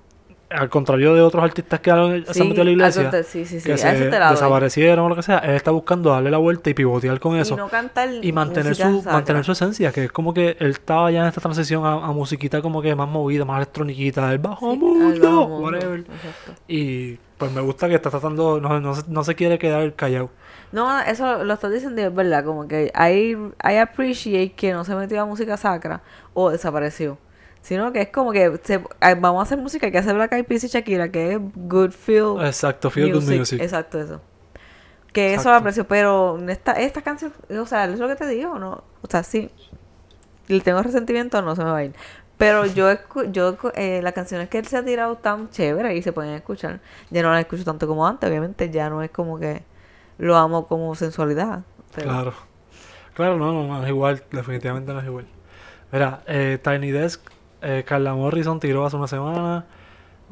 al contrario de otros artistas que han- se han metido a la iglesia, sí, sí, sí, que a se desaparecieron o lo que sea, él está buscando darle la vuelta y pivotear con eso Y no cantar y mantener su sacra. mantener su esencia, que es como que él estaba ya en esta transición a, a musiquita como que más movida, más electroniquita, el bajo mundo, whatever. exacto. Y pues me gusta que está tratando, no, no, se- no se quiere quedar callado. No, eso lo estás diciendo es verdad, como que hay, hay appreciate que no se metió a música sacra o desapareció. Sino que es como que se- eh, vamos a hacer música que hace Black Eyed Peas y Shakira, que es good feel Exacto, feel good music. Exacto, eso. Que eso Exacto. lo aprecio, pero esta, esta canción, o sea, es lo que te digo, ¿no? O sea, sí, le tengo resentimiento, no se me va a ir. Pero yo, *laughs* yo eh, las canciones que él se ha tirado están chéveres y se pueden escuchar. Ya no las escucho tanto como antes, obviamente. Ya no es como que lo amo como sensualidad. Pero, Claro. Claro, no, no, no es igual. Definitivamente no es igual. Mira, eh, Tiny Desk, eh, Carla Morrison tiró hace una semana.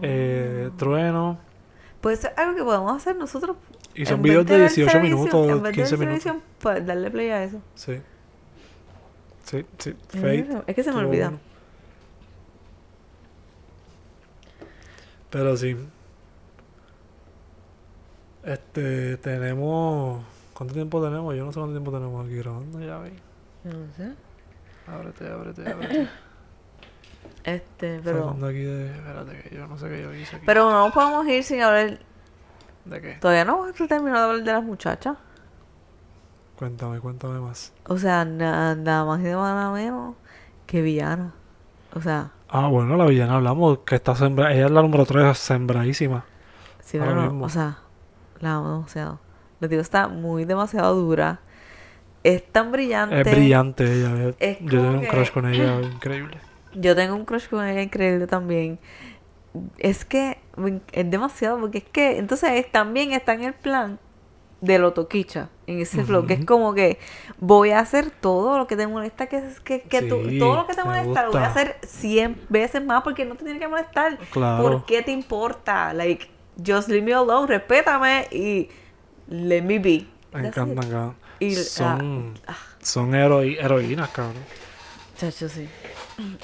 Eh, Mm. Trueno. Puede ser algo que podemos hacer nosotros. Y son videos de ver 18 televisión- minutos, en vez de 15 ver minutos. televisión, pues darle play a eso. Sí. Sí, sí. Fate. Es que se me olvida. bueno. Pero sí. Este, tenemos... ¿Cuánto tiempo tenemos? Yo no sé cuánto tiempo tenemos aquí grabando ya, ve. No sé. Ábrete, ábrete, ábrete. Este, pero. Sacando aquí de... Espérate, que yo no sé qué yo hice aquí. Pero no podemos ir sin hablar. ¿De qué? Todavía no hemos terminado de hablar de las muchachas. Cuéntame, cuéntame más. O sea, na- nada más y nada menos que villana. O sea, Ah, bueno, la villana hablamos que está sembra... Ella es la número 3, sembradísima. sí, pero no, mismo. o sea, la amo demasiado. La digo, está muy demasiado dura. Es tan brillante. Es brillante ella. Es Yo tengo un crush con ella increíble. Yo tengo un crush con ella increíble también. Es que es demasiado, porque es que entonces es- también está en el plan de lo toquicha, en ese flow, que es como que voy a hacer todo lo que te molesta, que, es- que, que tú- todo lo que te molesta lo voy a hacer 100 veces más porque no te tiene que molestar. Claro. ¿Por qué te importa? Like, just leave me alone, respétame y let me be. Me it. cabrón. Y, Son, ah, son heroi- heroínas, cabrón. Chacho, sí.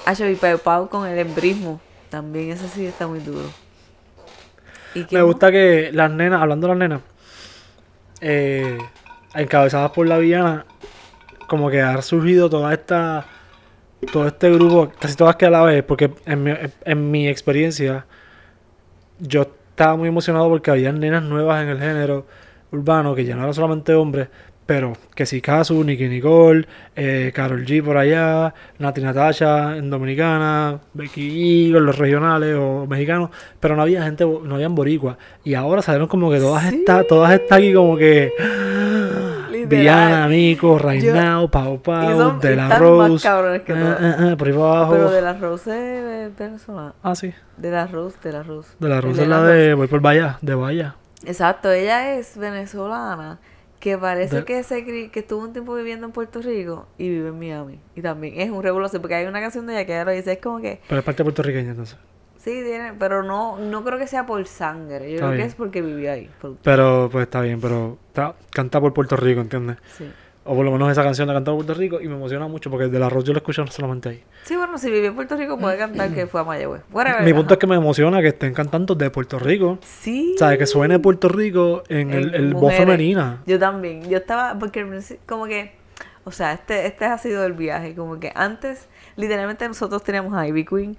Hacho, y Pau Pau con el embrismo. También ese sí está muy duro. ¿Y qué Me más? gusta que las nenas, hablando de las nenas, eh, encabezadas por la villana, como que ha surgido toda esta, todo este grupo, casi todas que a la vez, porque en mi, en mi experiencia, yo estaba muy emocionado porque había nenas nuevas en el género urbano, que ya no eran solamente hombres, pero que si Kazu, Nicki Nicole, eh, Carol G por allá, Nati Natasha en Dominicana, Becky con los regionales o mexicanos, pero no había gente, no habían boricua. Y ahora salieron como que todas Sí. estas, todas estas aquí como que. Villana, Mico, Now, Pau Pau, son- De La más Rose, que eh, eh, eh, por ahí para abajo. Pero de la Rose es venezolana. Ah, sí. De la Rose, de la Rose. De La Rose es la de Voy por Vaya, de Vaya. Exacto, ella es venezolana. Que parece que se que estuvo un tiempo viviendo en Puerto Rico y vive en Miami. Y también es un revolución, porque hay una canción de ella que ella lo dice, es como que, Pero es parte puertorriqueña entonces. sí, tiene, pero no, no creo que sea por sangre. Yo Está creo que es porque vivió ahí. por- Pero pues está bien, pero está, canta por Puerto Rico, ¿entiendes? sí. O por lo menos esa canción la canta por Puerto Rico y me emociona mucho porque de la Rose yo la escucho solamente ahí. Sí, bueno, si vivió en Puerto Rico puede cantar que fue a Mayagüez. Mi punto es que me emociona que estén cantando de Puerto Rico. Sí. O sea, que suene Puerto Rico en el, En el voz femenina. Yo también. Yo estaba, porque como que, o sea, este, este ha sido el viaje. Como que antes, literalmente nosotros teníamos a Ivy Queen.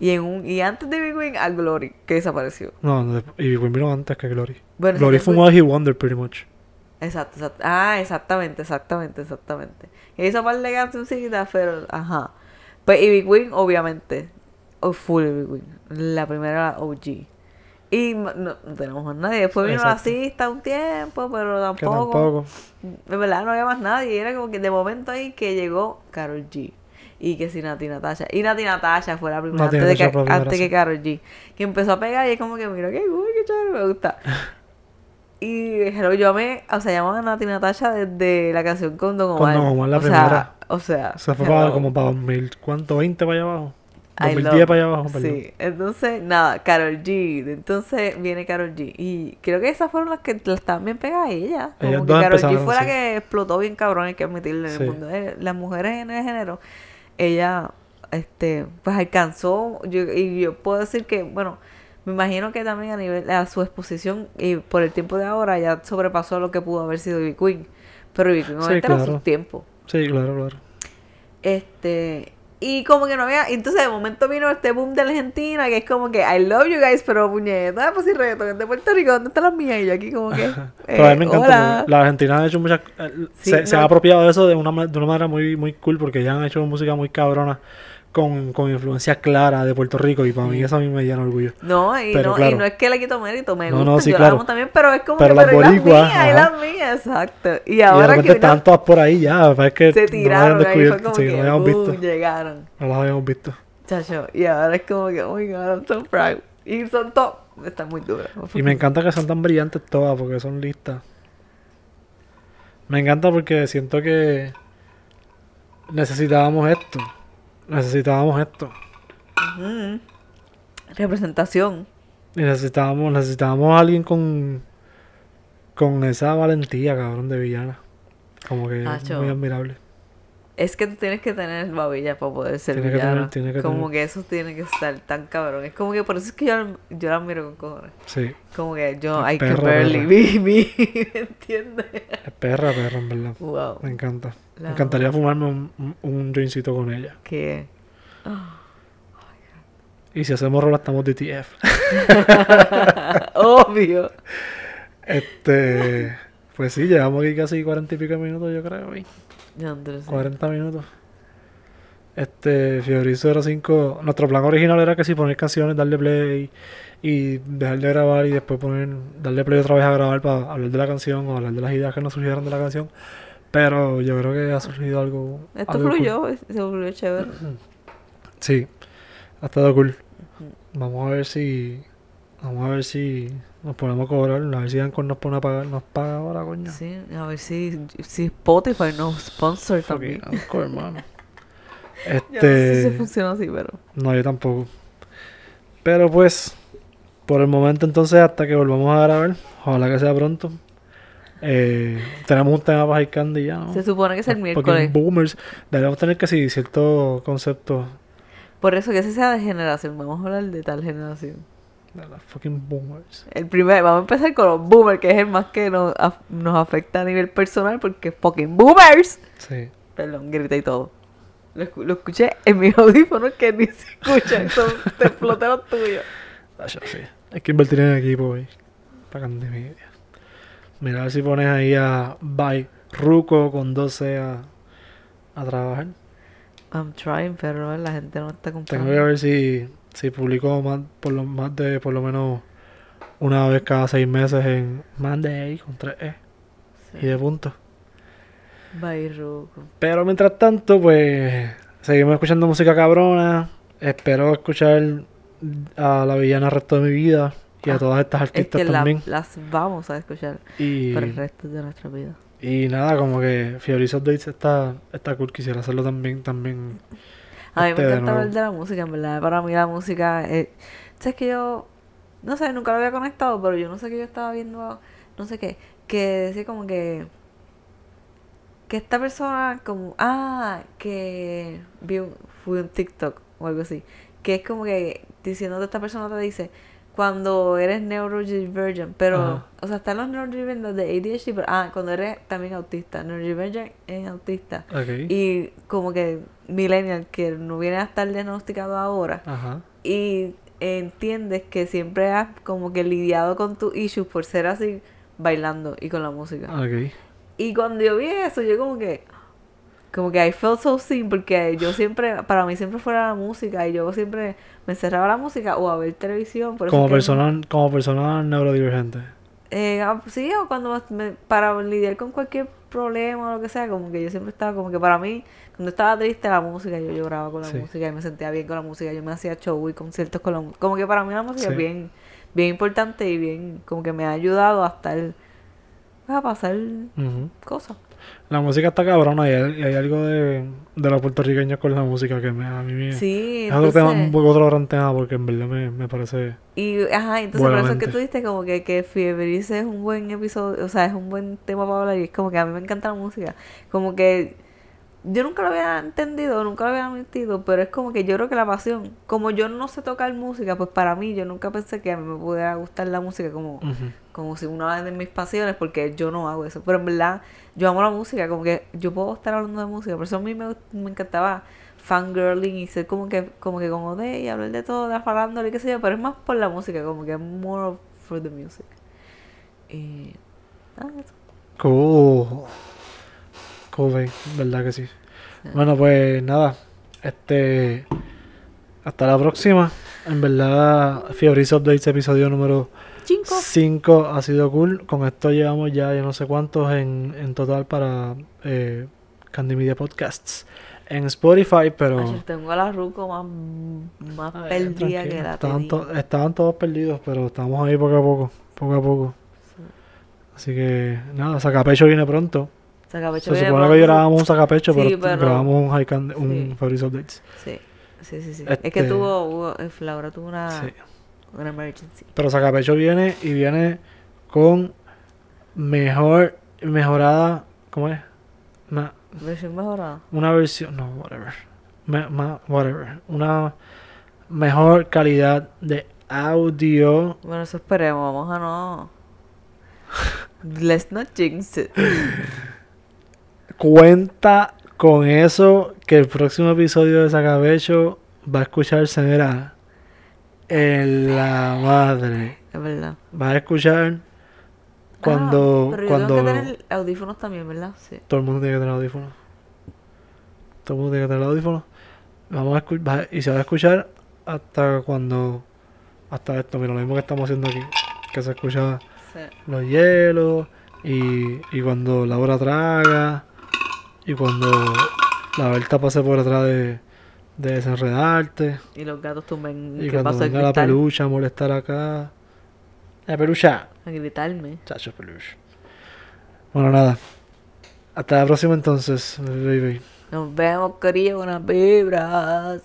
Y, en un, y antes de Ivy Queen, a Glory, que desapareció. No, no, y Queen vino antes que Glory. Bueno, Glory fue un Wonder, pretty much. Exacto, exacto. Ah, exactamente, exactamente, exactamente. Hizo par de cancioncitas, pero, ajá. Pues Ivy Queen, obviamente. Oh, full Ivy Queen. La primera OG. Y no, tenemos más nadie. Después vino la cista un tiempo, pero tampoco. tampoco. De verdad no había más nadie. Y era como que de momento ahí que llegó Carol G. Y que si Nati Natasha. Y Nati Natasha fue la primera Nati antes, de que Carol G. Que empezó a pegar y es como que mira qué cool, qué chévere, me gusta. *laughs* Y hello, yo amé, o sea, llamaba a Nati Natasha desde la canción con Don Con Omar. Don Omar, la o primera. Sea, o sea, Se fue para, como para 2000, ¿cuánto? ¿20 para allá abajo? I 2010 love- para allá abajo, perdón. Sí, entonces, nada, Carol G. Entonces viene Carol G. Y creo que esas fueron las que la estaban bien pegadas a ella. Como Ellas que dos Karol G fue la sí. que explotó bien cabrón, hay que admitirlo en Sí. el mundo. de Las mujeres en el género, ella, este, pues alcanzó, yo, y yo puedo decir que, bueno, me imagino que también a nivel, a su exposición y por el tiempo de ahora ya sobrepasó lo que pudo haber sido Ivy Queen. Pero Ivy Queen Sí, claro. sus tiempos. Sí, claro, claro. Este, y como que no había, entonces de momento vino este boom de Argentina, que es como que I love you guys, pero puñeta, pues si reggaetón de Puerto Rico, ¿dónde están las mías? Y yo aquí como que, Pero a mí eh, me encanta. hola. porque La Argentina ha hecho muchas. eh, Sí, se, se ha apropiado de eso de una, de una manera muy, muy cool porque ya han hecho música muy cabrona con, con influencia clara de Puerto Rico y para mí eso a mí me llena orgullo. No, y Pero no, y no es que le quito mérito, me No, gusta, no, sí, yo claro. la amo también, pero es como Pero que, las pero y las mías, y las mías, exacto. Y Y de ahora repente que una- todas por ahí ya. Es que se no tiraron, ahí fue como sí, que, no habíamos visto. llegaron. No las habíamos visto. Chacho, y ahora es como que, oh my god, I'm so proud. Y son top. Están muy duras. Y me encanta que sean tan brillantes todas porque son listas. Me encanta porque siento que necesitábamos esto. Necesitábamos esto. Representación. Y necesitábamos, necesitábamos a alguien con con esa valentía, cabrón, de villana. Como que es Acho. muy admirable. Es que tú tienes que tener babilla para poder ser Tiene que tener- tiene que como tener. que eso tiene que estar tan cabrón. Es como que por eso es que yo, yo la miro con cojones. Sí. Como que yo, can perra, barely me. ¿Me *laughs* entiendes? Es perra, perra, en verdad. Wow. Me encanta. La Me encantaría fumarme un, un, jointcito con ella. Que. Y si hacemos rola, estamos DTF. *laughs* Obvio. Este. Pues sí, llevamos aquí casi cuarenta y pico minutos, yo creo. ¿sí? Andrés, sí. 40 minutos. Este, Fiorizo 05. Nuestro plan original era que si poner canciones, darle play y dejar de grabar y después poner, darle play otra vez a grabar para hablar de la canción o hablar de las ideas que nos surgieron de la canción. Pero yo creo que ha surgido algo. Esto algo cool. fluyó, se volvió chévere. Sí, ha estado cool. Vamos a ver si. Vamos a ver si nos ponemos a cobrar. A ver si Anchor nos pone a pagar. Nos paga ahora, coño. Sí, a ver si, si Spotify nos sponsor Fucking también. Anchor, hermano. *laughs* Yo no sé Este. si funciona así, pero. No, yo tampoco. Pero pues, por el momento entonces, hasta que volvamos a grabar, ojalá que sea pronto. Eh, tenemos un tema para High Candy ya, ¿no? Se supone que es el miércoles. boomers. Deberíamos tener que sí ciertos conceptos Por eso que ese sea de generación. Vamos a hablar de tal generación. De los fucking boomers. El primer, vamos a empezar con los boomers, que es el más que nos, nos afecta a nivel personal, porque fucking boomers. Sí. Perdón, grita y todo. Lo, escu- lo escuché en mis *laughs* audífonos que ni se escuchan. Son te exploté los tuyos. Ah, sí. Hay que invertir en equipo, güey. Para Media. Mira, a ver si pones ahí a By Ruco con 12 a, a trabajar. I'm trying, pero la gente no está Tengo comprando. que ver si, si publico más, por lo, más de por lo menos una vez cada seis meses en Monday con 3E y de punto. Bye, Ruco. Pero mientras tanto, pues seguimos escuchando música cabrona. Espero escuchar a la villana el resto de mi vida y a Ah, todas estas Es artistas la- también. las vamos a escuchar Y, por el resto de nuestra vida. y nada, como que Fiorizo Dates está, está cool. Quisiera hacerlo también. también A mí este, me encanta hablar de la música, en verdad. Para mí la música... Es... ¿Sabes que yo... No sé, nunca lo había conectado, pero yo no sé que yo estaba viendo... No sé qué. Que decía como que... Que esta persona como... Ah, que... Vi un, fui un TikTok o algo así. Que es como que diciendo esta persona te dice... Cuando eres neurodivergent, pero... Ajá. O sea, están los neurodivergent de ADHD, pero... Ah, cuando eres también autista. Neurodivergent es autista. Ok. Y como que millennial que no viene a estar diagnosticado ahora Ajá. y entiendes que siempre has como que lidiado con tus issues por ser así bailando y con la música. Ok. Y cuando yo vi eso, yo como que como que I felt so seen porque yo siempre para mí siempre fuera la música y yo siempre me encerraba la música o a ver televisión, por eso Como persona, como persona neurodivergente. eh, ah, sí, o cuando me- para lidiar con cualquier problema o lo que sea, como que yo siempre estaba, como que para mí, cuando estaba triste la música, yo lloraba con la Sí. música y me sentía bien con la música, yo me hacía show y conciertos con la música, como que para mí la música Sí. es bien, bien importante y bien, como que me ha ayudado a estar, a pasar Ujú. cosas. La música está cabrona y hay, y hay algo de, de los puertorriqueños con la música que me, a mí me... Sí, es otro, tema, entonces- un poco otro gran tema porque en verdad me, me parece... Y, ajá, entonces por eso es que tú dijiste como que, que Fieberice es un buen episodio, o sea, es un buen tema para hablar y es como que a mí me encanta la música. Como que yo nunca lo había entendido, nunca lo había admitido, pero es como que yo creo que la pasión, como yo no sé tocar música, pues para mí yo nunca pensé que a mí me pudiera gustar la música como, como si una de mis pasiones, porque yo no hago eso. Pero en verdad, yo amo la música, como que yo puedo estar hablando de música, por eso a mí me, me encantaba fangirling y ser como que, como que como de y hablar de todo, de la farándula y qué sé yo, pero es más por la música, como que more for the music. Y. Ah, eso. Cool. Babe. verdad que sí. Bueno, pues nada. Este. Hasta la próxima. En verdad, Fiebris Updates, episodio número Cinco. 5 ha sido cool. Con esto llevamos ya, yo no sé cuántos en, en total para eh, Candy Media Podcasts. en Spotify, pero... Ay, tengo a la Ruco más, más Ay, perdida que la estaban, to- estaban todos perdidos, pero estamos ahí poco a poco, poco a poco. Así que nada, Sacapecho viene pronto. Sacapecho Se supone que pronto. grabamos un Sacapecho, Sí, pero, pero- grabamos un, high can- un. Fabrice Updates. Sí, sí, sí. sí. Este- Es que tuvo, hubo, eh, tuvo una, Sí. una emergency. Pero Sacapecho viene y viene con mejor, mejorada, ¿cómo es? Ma- Versión mejorada. una versión, no, whatever. Me- ma- whatever. Una mejor calidad de audio. Bueno, eso esperemos. Vamos a no. *laughs* Let's not jinx it. Cuenta con eso que el próximo episodio de Sacapecho va a escucharse, mira, en la madre. Es verdad. Va a escuchar cuando, Ah, pero yo cuando tengo que tener audífonos también, ¿verdad? Sí. todo el mundo tiene que tener audífonos. Todo el mundo tiene que tener audífonos. Vamos a escu- va- y se va a escuchar hasta cuando, hasta esto, mira, lo mismo que estamos haciendo aquí, que se escucha sí. los hielos y, y cuando Laura traga y cuando la Berta pase por atrás de, de desenredarte Y los gatos tumben. y ¿Qué cuando venga la pelucha a molestar acá. La pelucha. A gritarme. Chacho peluche. Bueno, nada. Hasta la próxima entonces, baby. Nos vemos, Corillo, con las vibras.